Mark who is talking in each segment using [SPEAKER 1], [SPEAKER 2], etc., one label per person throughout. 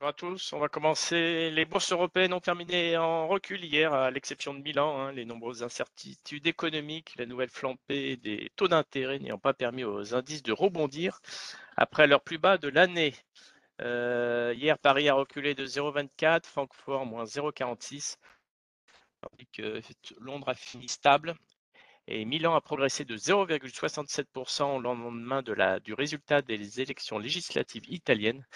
[SPEAKER 1] Bonjour à tous. On va commencer. Les bourses européennes ont terminé en recul hier, à l'exception de Milan. Hein. les nombreuses incertitudes économiques, la nouvelle flambée des taux d'intérêt n'ayant pas permis aux indices de rebondir après leur plus bas de l'année. Euh, hier, Paris a reculé de 0,24, Francfort moins 0,46, tandis que Londres a fini stable. Et Milan a progressé de 0,67% au lendemain de la, du résultat des élections législatives italiennes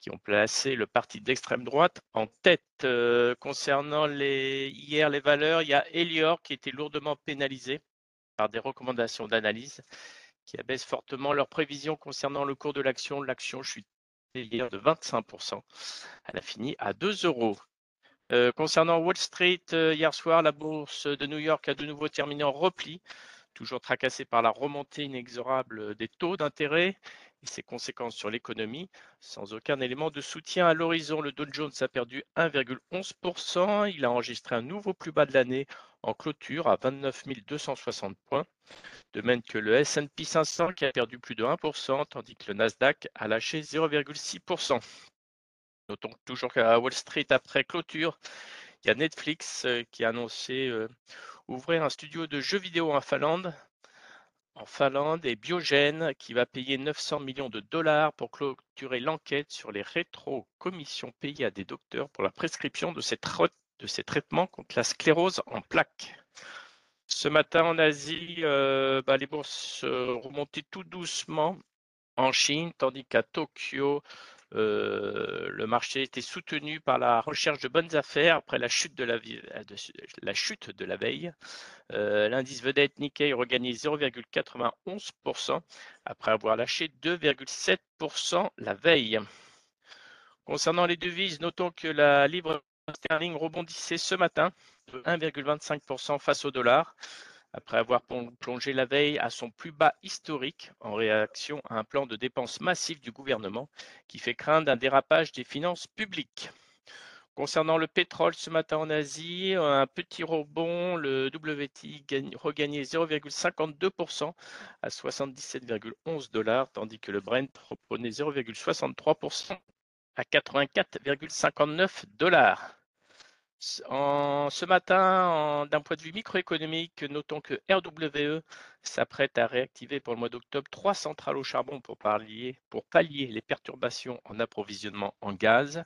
[SPEAKER 1] qui ont placé le parti d'extrême droite en tête. Euh, concernant hier les valeurs, il y a Elior qui était lourdement pénalisé par des recommandations d'analyse qui abaissent fortement leurs prévisions concernant le cours de l'action. L'action chute hier de 25%. Elle a fini à 2 euros. Euh, concernant Wall Street, euh, hier soir, la bourse de New York a de nouveau terminé en repli, toujours tracassée par la remontée inexorable des taux d'intérêt et ses conséquences sur l'économie. Sans aucun élément de soutien à l'horizon, le Dow Jones a perdu 1,11%. Il a enregistré un nouveau plus bas de l'année en clôture à 29 260 points. De même que le S&P 500 qui a perdu plus de 1%, tandis que le Nasdaq a lâché 0,6%. Notons toujours qu'à Wall Street, après clôture, il y a Netflix euh, qui a annoncé euh, ouvrir un studio de jeux vidéo en Finlande en Finlande et Biogen qui va payer 900 millions de dollars pour clôturer l'enquête sur les rétro-commissions payées à des docteurs pour la prescription de ces, traitements contre la sclérose en plaques. Ce matin en Asie, euh, bah, les bourses remontaient tout doucement en Chine, tandis qu'à Tokyo, euh, le marché était soutenu par la recherche de bonnes affaires après la chute de la, la veille. Euh, l'indice vedette Nikkei regagnait 0,91% après avoir lâché 2,7% la veille. Concernant les devises, notons que la livre sterling rebondissait ce matin de 1,25% face au dollar après avoir plongé la veille à son plus bas historique en réaction à un plan de dépenses massif du gouvernement qui fait craindre un dérapage des finances publiques. Concernant le pétrole ce matin en Asie, un petit rebond, le WTI regagnait 0,52% à 77,11 dollars, tandis que le Brent reprenait 0,63% à 84,59 dollars. Ce matin, d'un point de vue microéconomique, notons que RWE s'apprête à réactiver pour le mois d'octobre trois centrales au charbon pour pallier, pour pallier les perturbations en approvisionnement en gaz.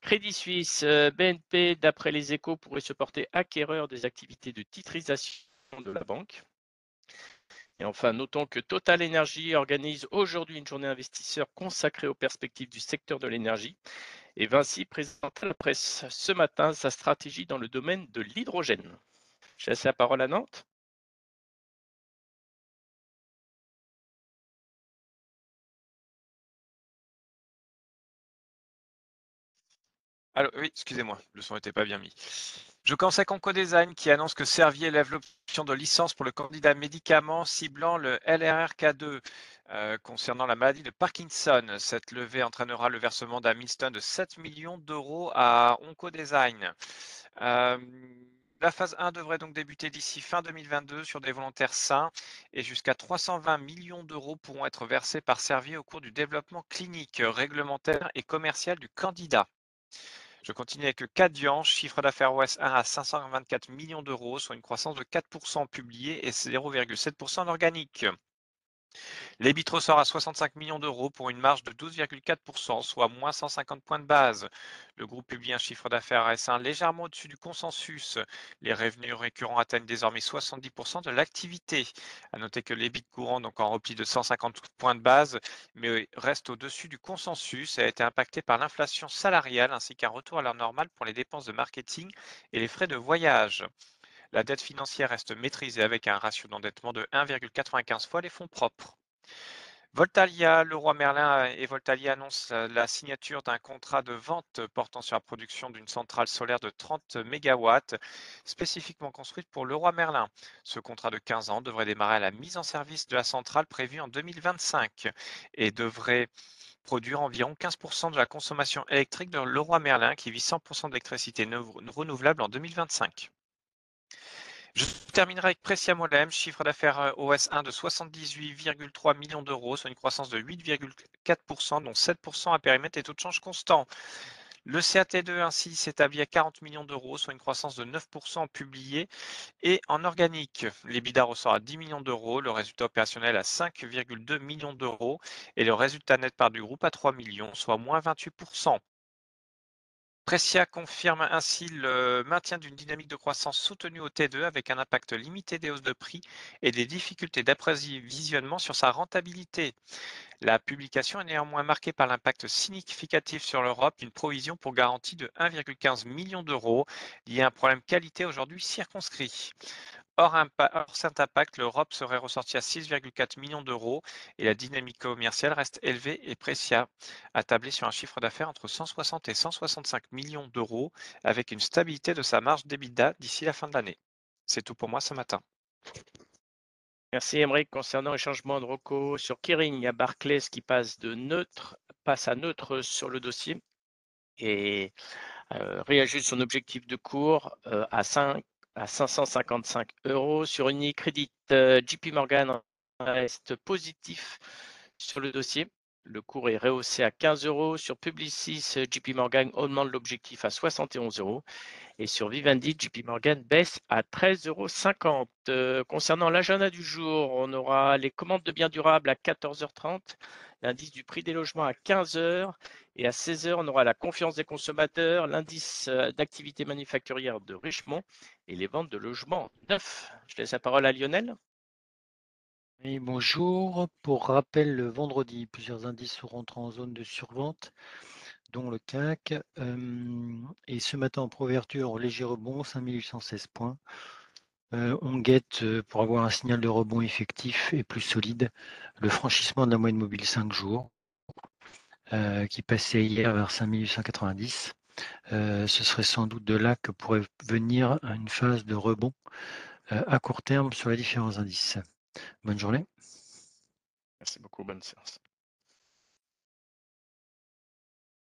[SPEAKER 1] Crédit Suisse, euh, BNP, d'après les échos, pourrait se porter acquéreur des activités de titrisation de la banque. Et enfin, notons que Total Energy organise aujourd'hui une journée investisseur consacrée aux perspectives du secteur de l'énergie et Vinci présente à la presse ce matin sa stratégie dans le domaine de l'hydrogène. Je laisse la parole à Nantes.
[SPEAKER 2] Alors, oui, excusez-moi, le son n'était pas bien mis. Je commence avec Oncodesign qui annonce que Servier lève l'option de licence pour le candidat médicament ciblant le LRRK2. Euh, concernant la maladie de Parkinson. Cette levée entraînera le versement d'un milestone de 7 millions d'euros à Oncodesign. Euh, la phase 1 devrait donc débuter d'ici fin 2022 sur des volontaires sains et jusqu'à 320 millions d'euros pourront être versés par Servier au cours du développement clinique, réglementaire et commercial du candidat. Je continue avec Cadian, chiffre d'affaires OS 1 à 524 millions d'euros, soit une croissance de 4% publiée et 0,7% en organique. L'EBIT ressort à 65 millions d'euros pour une marge de 12,4%, soit moins 150 points de base. Le groupe publie un chiffre d'affaires S1 légèrement au-dessus du consensus. Les revenus récurrents atteignent désormais 70% de l'activité. À noter que l'EBIT courant, donc en repli de 150 points de base, mais reste au-dessus du consensus et a été impacté par l'inflation salariale ainsi qu'un retour à l'heure normale pour les dépenses de marketing et les frais de voyage. La dette financière reste maîtrisée avec un ratio d'endettement de 1,95 fois les fonds propres. Voltalia, Leroy Merlin et Voltalia annoncent la signature d'un contrat de vente portant sur la production d'une centrale solaire de 30 MW spécifiquement construite pour Leroy Merlin. Ce contrat de 15 ans devrait démarrer à la mise en service de la centrale prévue en 2025 et devrait produire environ 15% de la consommation électrique de Leroy Merlin qui vit 100% d'électricité renouvelable en 2025. Je terminerai avec Precia Molem, chiffre d'affaires OS1 de 78,3 millions d'euros, soit une croissance de 8,4%, dont 7% à périmètre et taux de change constant. Le CAT2 ainsi s'établit à 40 millions d'euros, soit une croissance de 9% publié et en organique. L'EBITDA ressort à 10 millions d'euros, le résultat opérationnel à 5,2 millions d'euros et le résultat net par du groupe à 3 millions, soit moins 28%. Precia confirme ainsi le maintien d'une dynamique de croissance soutenue au T2 avec un impact limité des hausses de prix et des difficultés d'apprévisionnement sur sa rentabilité. La publication est néanmoins marquée par l'impact significatif sur l'Europe d'une provision pour garantie de 1,15 million d'euros liée à un problème qualité aujourd'hui circonscrit. Hors, cet impact, l'Europe serait ressortie à 6,4 millions d'euros et la dynamique commerciale reste élevée et Precia a tablé sur un chiffre d'affaires entre 160 et 165 millions d'euros avec une stabilité de sa marge d'EBITDA d'ici la fin de l'année. C'est tout pour moi ce matin.
[SPEAKER 1] Merci Émeric. Concernant les changements de recours sur Kering, il y a Barclays qui passe de neutre, passe à neutre sur le dossier et euh, réajuste son objectif de cours euh, à 5 à 555 euros. Sur Unicredit, euh, JP Morgan reste positif sur le dossier. Le cours est rehaussé à 15 euros. Sur Publicis, JP Morgan augmente l'objectif à 71 euros. Et sur Vivendi, JP Morgan baisse à 13,50 euros. Euh, concernant l'agenda du jour, on aura les commandes de biens durables à 14h30, l'indice du prix des logements à 15h et à 16h, on aura la confiance des consommateurs, l'indice euh, d'activité manufacturière de Richemont et les ventes de logements neufs. Je laisse la parole à Lionel.
[SPEAKER 3] Oui, bonjour. Pour rappel, le vendredi, plusieurs indices seront en zone de survente, dont le CAC. et ce matin, en proverture, léger rebond, 5816 points. On guette, pour avoir un signal de rebond effectif et plus solide, le franchissement de la moyenne mobile 5 jours, qui passait hier vers 5890. ce serait sans doute de là que pourrait venir une phase de rebond à court terme sur les différents indices. Bonne journée.
[SPEAKER 1] Merci beaucoup, bonne séance.